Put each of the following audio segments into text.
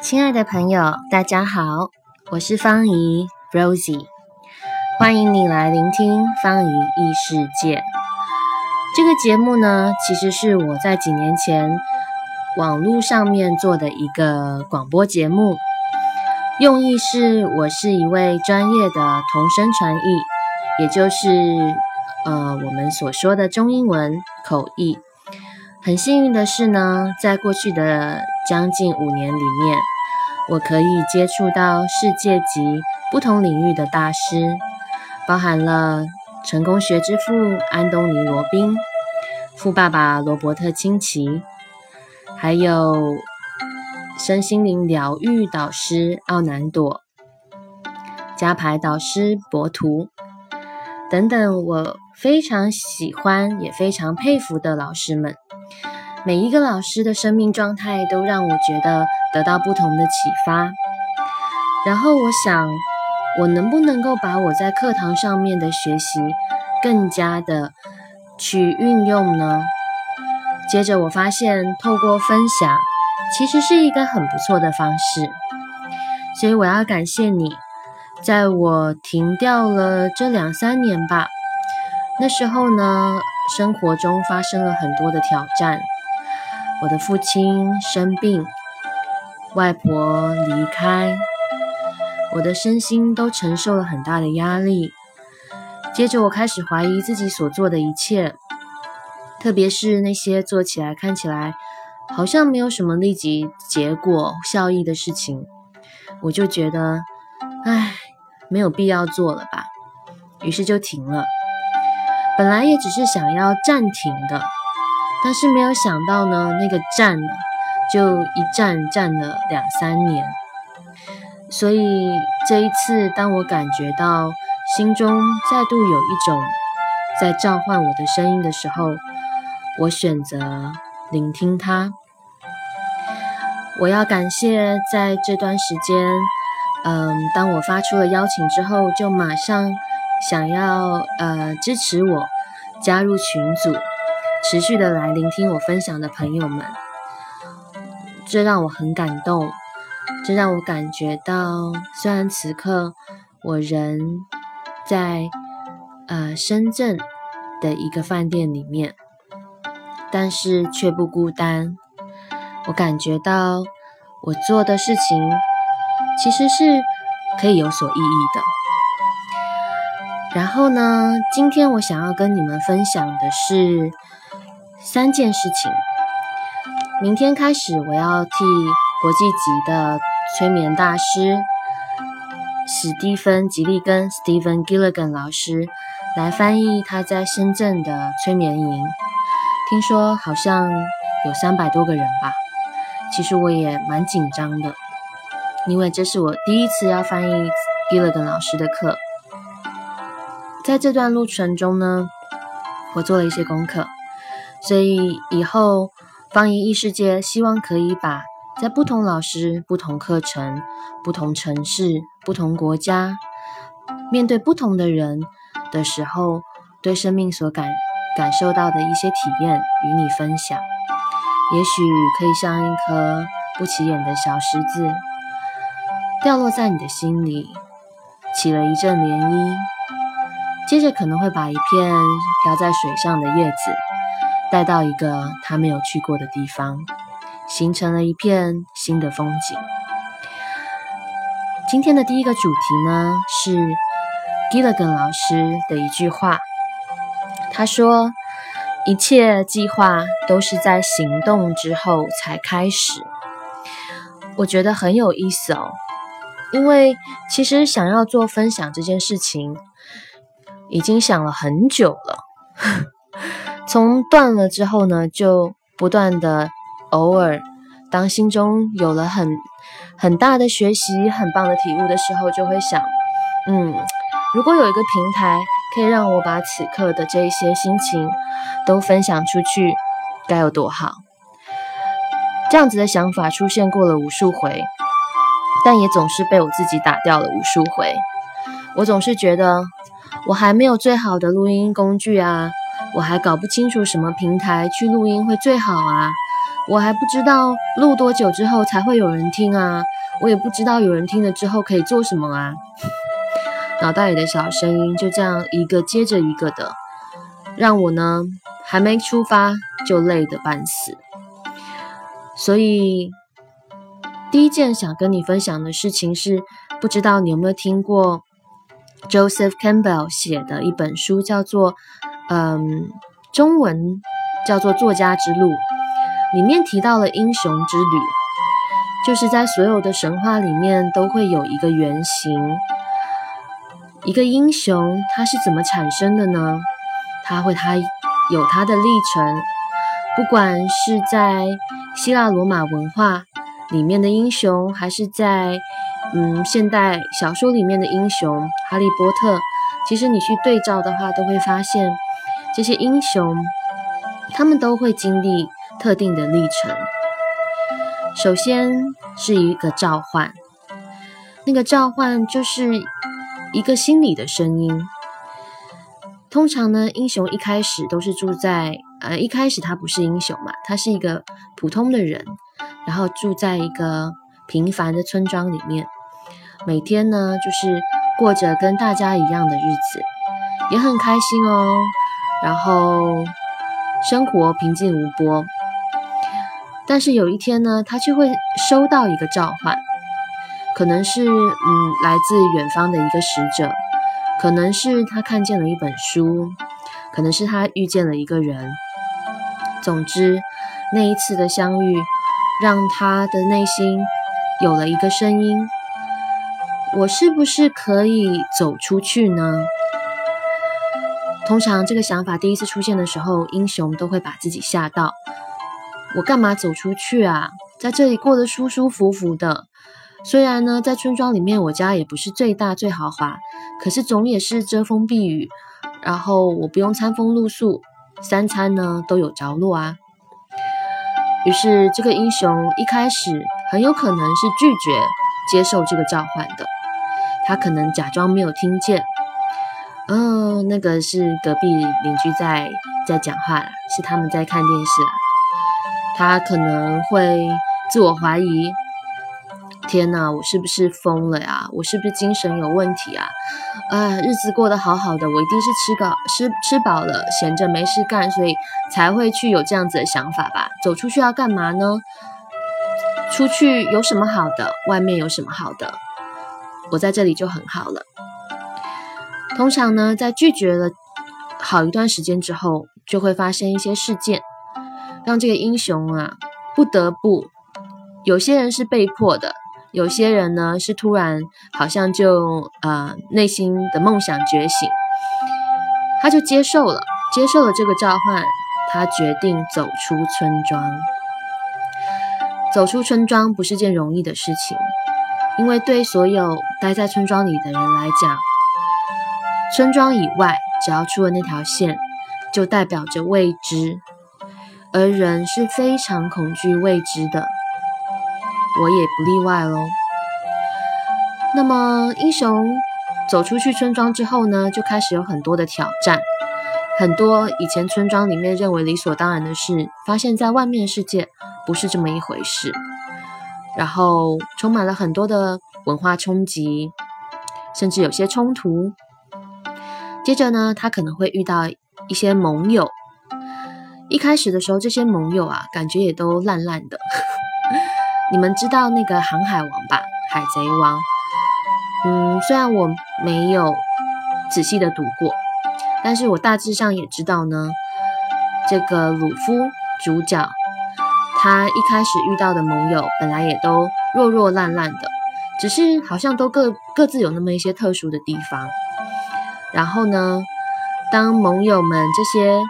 亲爱的朋友，大家好，我是方怡 Rosie，欢迎你来聆听方怡异世界。这个节目呢，其实是我在几年前网络上面做的一个广播节目，用意是我是一位专业的同声传译，也就是呃我们所说的中英文口译。很幸运的是呢，在过去的将近五年里面，我可以接触到世界级不同领域的大师，包含了成功学之父安东尼·罗宾、富爸爸罗伯特·清崎，还有身心灵疗愈导师奥南朵、加牌导师博图等等，我非常喜欢也非常佩服的老师们。每一个老师的生命状态都让我觉得得到不同的启发。然后我想，我能不能够把我在课堂上面的学习更加的去运用呢？接着我发现，透过分享其实是一个很不错的方式。所以我要感谢你，在我停掉了这两三年吧。那时候呢，生活中发生了很多的挑战。我的父亲生病，外婆离开，我的身心都承受了很大的压力。接着，我开始怀疑自己所做的一切，特别是那些做起来看起来好像没有什么立即结果效益的事情，我就觉得，唉，没有必要做了吧。于是就停了。本来也只是想要暂停的。但是没有想到呢，那个站就一站站了两三年。所以这一次，当我感觉到心中再度有一种在召唤我的声音的时候，我选择聆听它。我要感谢在这段时间，嗯，当我发出了邀请之后，就马上想要呃支持我加入群组。持续的来聆听我分享的朋友们，这让我很感动，这让我感觉到，虽然此刻我人在呃深圳的一个饭店里面，但是却不孤单。我感觉到我做的事情其实是可以有所意义的。然后呢，今天我想要跟你们分享的是。三件事情。明天开始，我要替国际级的催眠大师史蒂芬·吉利根 （Stephen Gilligan） 老师来翻译他在深圳的催眠营。听说好像有三百多个人吧。其实我也蛮紧张的，因为这是我第一次要翻译 Gilligan 老师的课。在这段路程中呢，我做了一些功课。所以以后方怡异世界希望可以把在不同老师、不同课程、不同城市、不同国家，面对不同的人的时候，对生命所感感受到的一些体验与你分享。也许可以像一颗不起眼的小石子，掉落在你的心里，起了一阵涟漪，接着可能会把一片飘在水上的叶子。带到一个他没有去过的地方，形成了一片新的风景。今天的第一个主题呢是 Gilligan 老师的一句话，他说：“一切计划都是在行动之后才开始。”我觉得很有意思哦，因为其实想要做分享这件事情，已经想了很久了。从断了之后呢，就不断的偶尔，当心中有了很很大的学习、很棒的体悟的时候，就会想，嗯，如果有一个平台可以让我把此刻的这些心情都分享出去，该有多好。这样子的想法出现过了无数回，但也总是被我自己打掉了无数回。我总是觉得我还没有最好的录音工具啊。我还搞不清楚什么平台去录音会最好啊！我还不知道录多久之后才会有人听啊，我也不知道有人听了之后可以做什么啊。脑袋里的小声音就这样一个接着一个的，让我呢还没出发就累得半死。所以第一件想跟你分享的事情是，不知道你有没有听过 Joseph Campbell 写的一本书，叫做嗯，中文叫做《作家之路》，里面提到了英雄之旅，就是在所有的神话里面都会有一个原型。一个英雄他是怎么产生的呢？他会他有他的历程，不管是在希腊罗马文化里面的英雄，还是在嗯现代小说里面的英雄，哈利波特，其实你去对照的话，都会发现这些英雄他们都会经历特定的历程。首先是一个召唤，那个召唤就是。一个心理的声音。通常呢，英雄一开始都是住在呃，一开始他不是英雄嘛，他是一个普通的人，然后住在一个平凡的村庄里面，每天呢就是过着跟大家一样的日子，也很开心哦，然后生活平静无波。但是有一天呢，他却会收到一个召唤。可能是嗯，来自远方的一个使者，可能是他看见了一本书，可能是他遇见了一个人。总之，那一次的相遇，让他的内心有了一个声音：我是不是可以走出去呢？通常这个想法第一次出现的时候，英雄都会把自己吓到。我干嘛走出去啊？在这里过得舒舒服服的。虽然呢，在村庄里面，我家也不是最大最豪华，可是总也是遮风避雨，然后我不用餐风露宿，三餐呢都有着落啊。于是，这个英雄一开始很有可能是拒绝接受这个召唤的，他可能假装没有听见，嗯，那个是隔壁邻居在在讲话是他们在看电视，他可能会自我怀疑。天哪，我是不是疯了呀？我是不是精神有问题啊？啊，日子过得好好的，我一定是吃饱吃吃饱了，闲着没事干，所以才会去有这样子的想法吧？走出去要干嘛呢？出去有什么好的？外面有什么好的？我在这里就很好了。通常呢，在拒绝了好一段时间之后，就会发生一些事件，让这个英雄啊不得不，有些人是被迫的。有些人呢是突然好像就呃内心的梦想觉醒，他就接受了接受了这个召唤，他决定走出村庄。走出村庄不是件容易的事情，因为对所有待在村庄里的人来讲，村庄以外只要出了那条线，就代表着未知，而人是非常恐惧未知的。我也不例外喽。那么，英雄走出去村庄之后呢，就开始有很多的挑战，很多以前村庄里面认为理所当然的事，发现在外面世界不是这么一回事，然后充满了很多的文化冲击，甚至有些冲突。接着呢，他可能会遇到一些盟友，一开始的时候，这些盟友啊，感觉也都烂烂的。你们知道那个航海王吧？海贼王。嗯，虽然我没有仔细的读过，但是我大致上也知道呢。这个鲁夫主角，他一开始遇到的盟友本来也都弱弱烂烂的，只是好像都各各自有那么一些特殊的地方。然后呢，当盟友们这些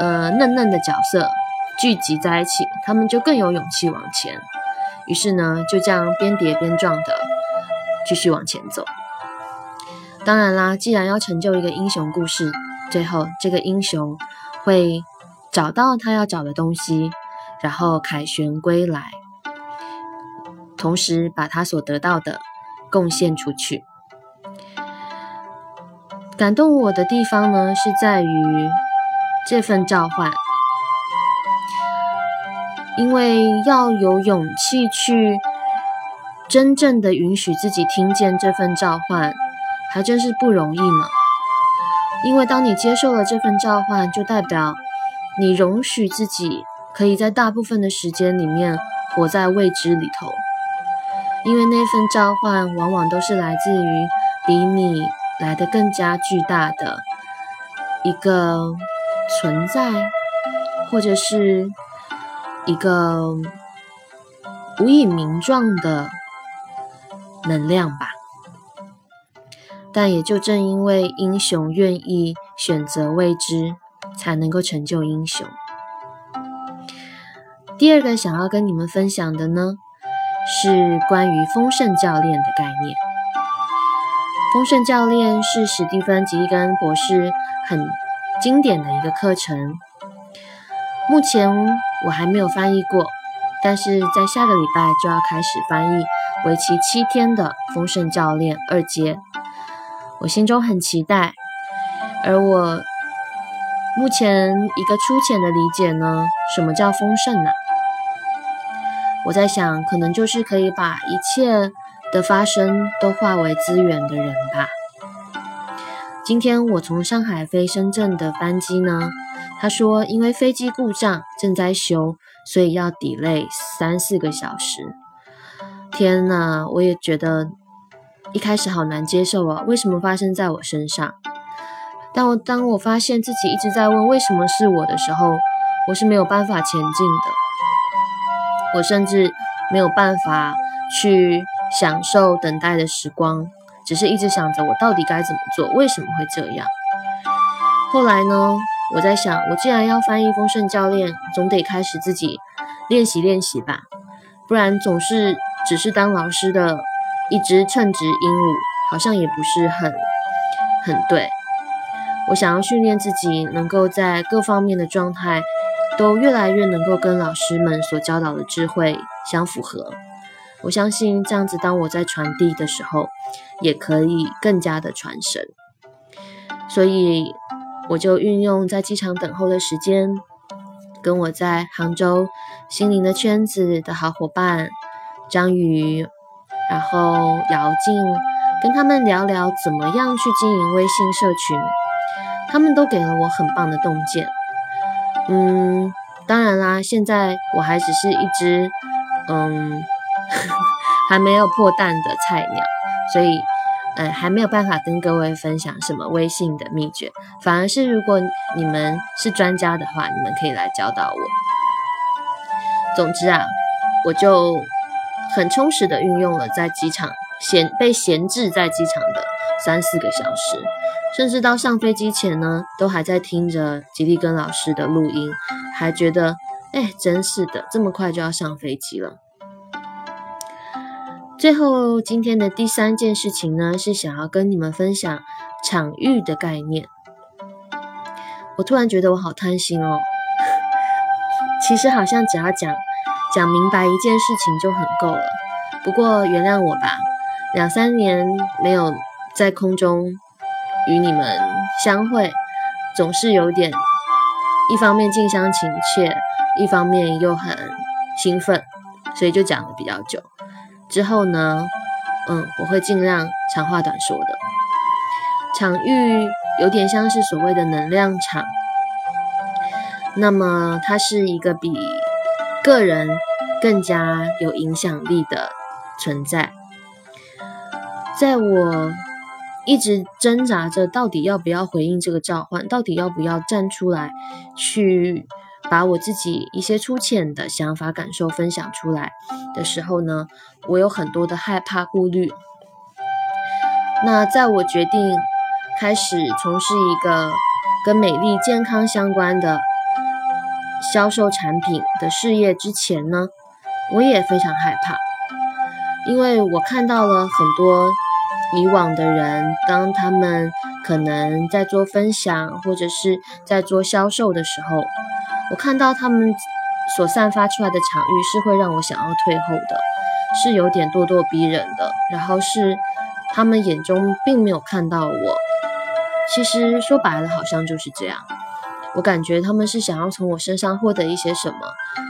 呃嫩嫩的角色聚集在一起，他们就更有勇气往前。于是呢，就这样边叠边撞的继续往前走。当然啦，既然要成就一个英雄故事，最后这个英雄会找到他要找的东西，然后凯旋归来，同时把他所得到的贡献出去。感动我的地方呢，是在于这份召唤。因为要有勇气去真正的允许自己听见这份召唤，还真是不容易呢。因为当你接受了这份召唤，就代表你容许自己可以在大部分的时间里面活在未知里头。因为那份召唤往往都是来自于比你来的更加巨大的一个存在，或者是。一个无以名状的能量吧，但也就正因为英雄愿意选择未知，才能够成就英雄。第二个想要跟你们分享的呢，是关于丰盛教练的概念。丰盛教练是史蒂芬·吉根博士很经典的一个课程，目前。我还没有翻译过，但是在下个礼拜就要开始翻译为期七天的《丰盛教练二阶》，我心中很期待。而我目前一个粗浅的理解呢，什么叫丰盛呢？我在想，可能就是可以把一切的发生都化为资源的人吧。今天我从上海飞深圳的班机呢。他说：“因为飞机故障正在修，所以要 delay 三四个小时。”天呐，我也觉得一开始好难接受啊！为什么发生在我身上？但我当我发现自己一直在问为什么是我的时候，我是没有办法前进的。我甚至没有办法去享受等待的时光，只是一直想着我到底该怎么做？为什么会这样？后来呢？我在想，我既然要翻译丰盛教练，总得开始自己练习练习吧，不然总是只是当老师的一只称职鹦鹉，好像也不是很很对。我想要训练自己，能够在各方面的状态都越来越能够跟老师们所教导的智慧相符合。我相信这样子，当我在传递的时候，也可以更加的传神。所以。我就运用在机场等候的时间，跟我在杭州心灵的圈子的好伙伴张宇，然后姚静，跟他们聊聊怎么样去经营微信社群，他们都给了我很棒的洞见。嗯，当然啦，现在我还只是一只嗯 还没有破蛋的菜鸟，所以。嗯，还没有办法跟各位分享什么微信的秘诀，反而是如果你们是专家的话，你们可以来教导我。总之啊，我就很充实的运用了在机场闲被闲置在机场的三四个小时，甚至到上飞机前呢，都还在听着吉利根老师的录音，还觉得哎，真是的，这么快就要上飞机了。最后，今天的第三件事情呢，是想要跟你们分享场域的概念。我突然觉得我好贪心哦，其实好像只要讲讲明白一件事情就很够了。不过原谅我吧，两三年没有在空中与你们相会，总是有点一方面近乡情怯，一方面又很兴奋，所以就讲的比较久。之后呢，嗯，我会尽量长话短说的。场域有点像是所谓的能量场，那么它是一个比个人更加有影响力的存在。在我一直挣扎着到底要不要回应这个召唤，到底要不要站出来去。把我自己一些粗浅的想法、感受分享出来的时候呢，我有很多的害怕、顾虑。那在我决定开始从事一个跟美丽健康相关的销售产品的事业之前呢，我也非常害怕，因为我看到了很多以往的人，当他们可能在做分享或者是在做销售的时候。我看到他们所散发出来的场域是会让我想要退后的，是有点咄咄逼人的。然后是他们眼中并没有看到我。其实说白了，好像就是这样。我感觉他们是想要从我身上获得一些什么，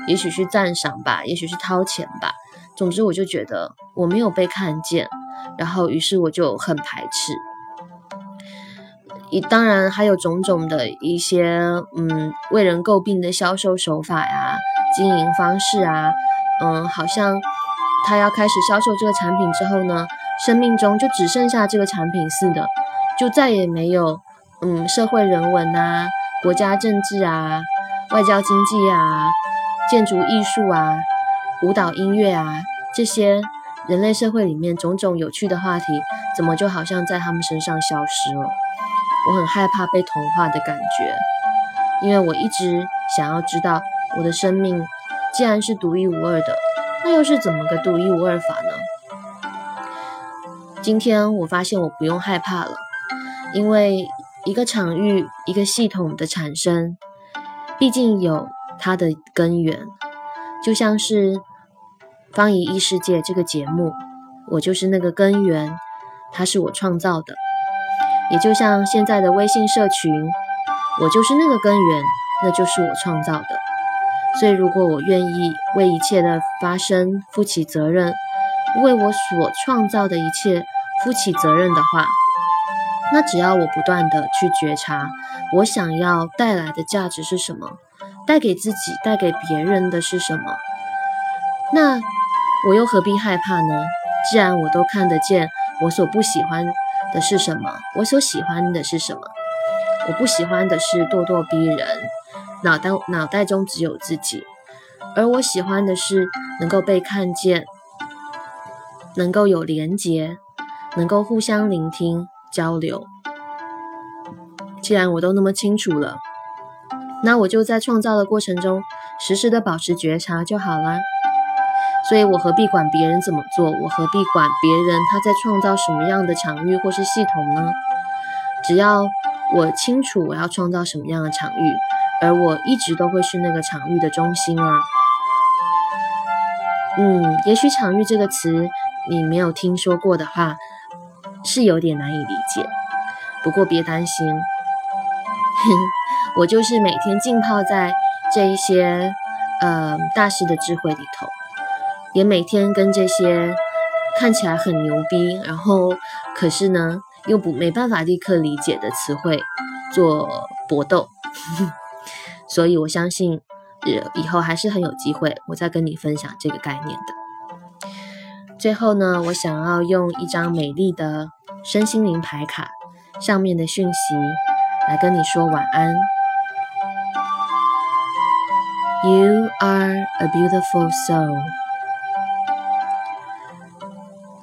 也许是赞赏吧，也许是掏钱吧。总之，我就觉得我没有被看见，然后于是我就很排斥。当然还有种种的一些嗯为人诟病的销售手法呀、经营方式啊，嗯，好像他要开始销售这个产品之后呢，生命中就只剩下这个产品似的，就再也没有嗯社会人文啊。国家政治啊，外交经济啊，建筑艺术啊，舞蹈音乐啊，这些人类社会里面种种有趣的话题，怎么就好像在他们身上消失了？我很害怕被同化的感觉，因为我一直想要知道，我的生命既然是独一无二的，那又是怎么个独一无二法呢？今天我发现我不用害怕了，因为。一个场域，一个系统的产生，毕竟有它的根源。就像是《方怡异世界》这个节目，我就是那个根源，它是我创造的。也就像现在的微信社群，我就是那个根源，那就是我创造的。所以，如果我愿意为一切的发生负起责任，为我所创造的一切负起责任的话，那只要我不断的去觉察，我想要带来的价值是什么，带给自己、带给别人的是什么，那我又何必害怕呢？既然我都看得见，我所不喜欢的是什么，我所喜欢的是什么？我不喜欢的是咄咄逼人，脑袋脑袋中只有自己，而我喜欢的是能够被看见，能够有连结，能够互相聆听。交流。既然我都那么清楚了，那我就在创造的过程中时时的保持觉察就好啦。所以我何必管别人怎么做？我何必管别人他在创造什么样的场域或是系统呢？只要我清楚我要创造什么样的场域，而我一直都会是那个场域的中心啊。嗯，也许“场域”这个词你没有听说过的话。是有点难以理解，不过别担心，我就是每天浸泡在这一些呃大师的智慧里头，也每天跟这些看起来很牛逼，然后可是呢又不没办法立刻理解的词汇做搏斗，所以我相信以后还是很有机会，我再跟你分享这个概念的。最后呢，我想要用一张美丽的身心灵牌卡上面的讯息来跟你说晚安。You are a beautiful soul.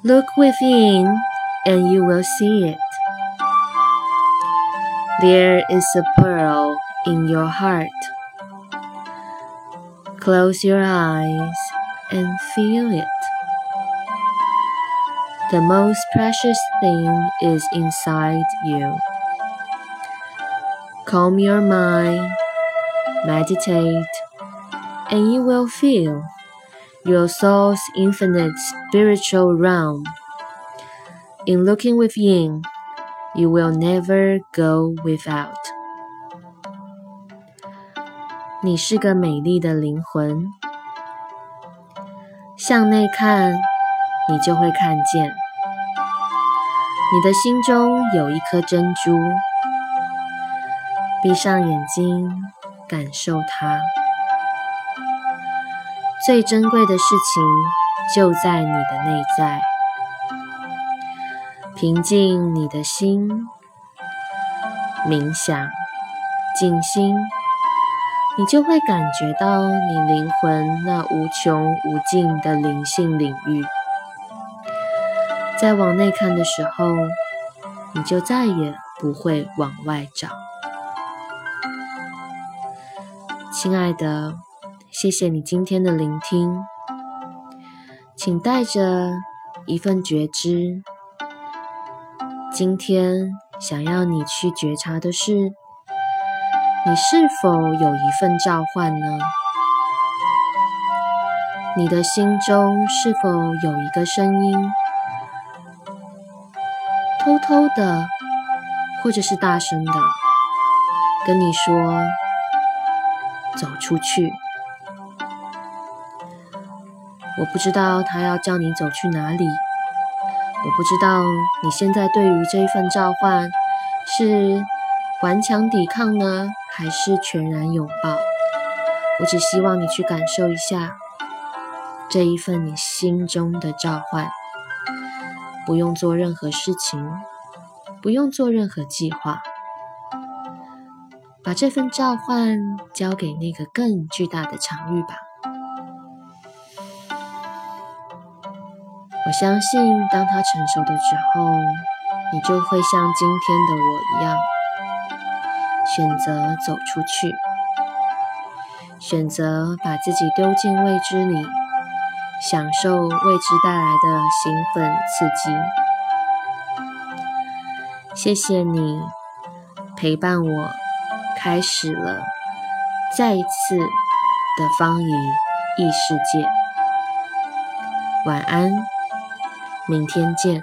Look within and you will see it. There is a pearl in your heart. Close your eyes and feel it. The most precious thing is inside you. Calm your mind, meditate, and you will feel your soul's infinite spiritual realm. In looking within, you will never go without. 你是个美丽的灵魂，向内看，你就会看见。你的心中有一颗珍珠，闭上眼睛，感受它。最珍贵的事情就在你的内在。平静你的心，冥想，静心，你就会感觉到你灵魂那无穷无尽的灵性领域。在往内看的时候，你就再也不会往外找。亲爱的，谢谢你今天的聆听，请带着一份觉知。今天想要你去觉察的是，你是否有一份召唤呢？你的心中是否有一个声音？偷偷的，或者是大声的，跟你说走出去。我不知道他要叫你走去哪里，我不知道你现在对于这一份召唤是顽强抵抗呢，还是全然拥抱。我只希望你去感受一下这一份你心中的召唤，不用做任何事情，不用做任何计划。把这份召唤交给那个更巨大的场域吧。我相信，当他成熟的时候，你就会像今天的我一样，选择走出去，选择把自己丢进未知里，享受未知带来的兴奋刺激。谢谢你陪伴我。开始了，再一次的方怡异世界。晚安，明天见。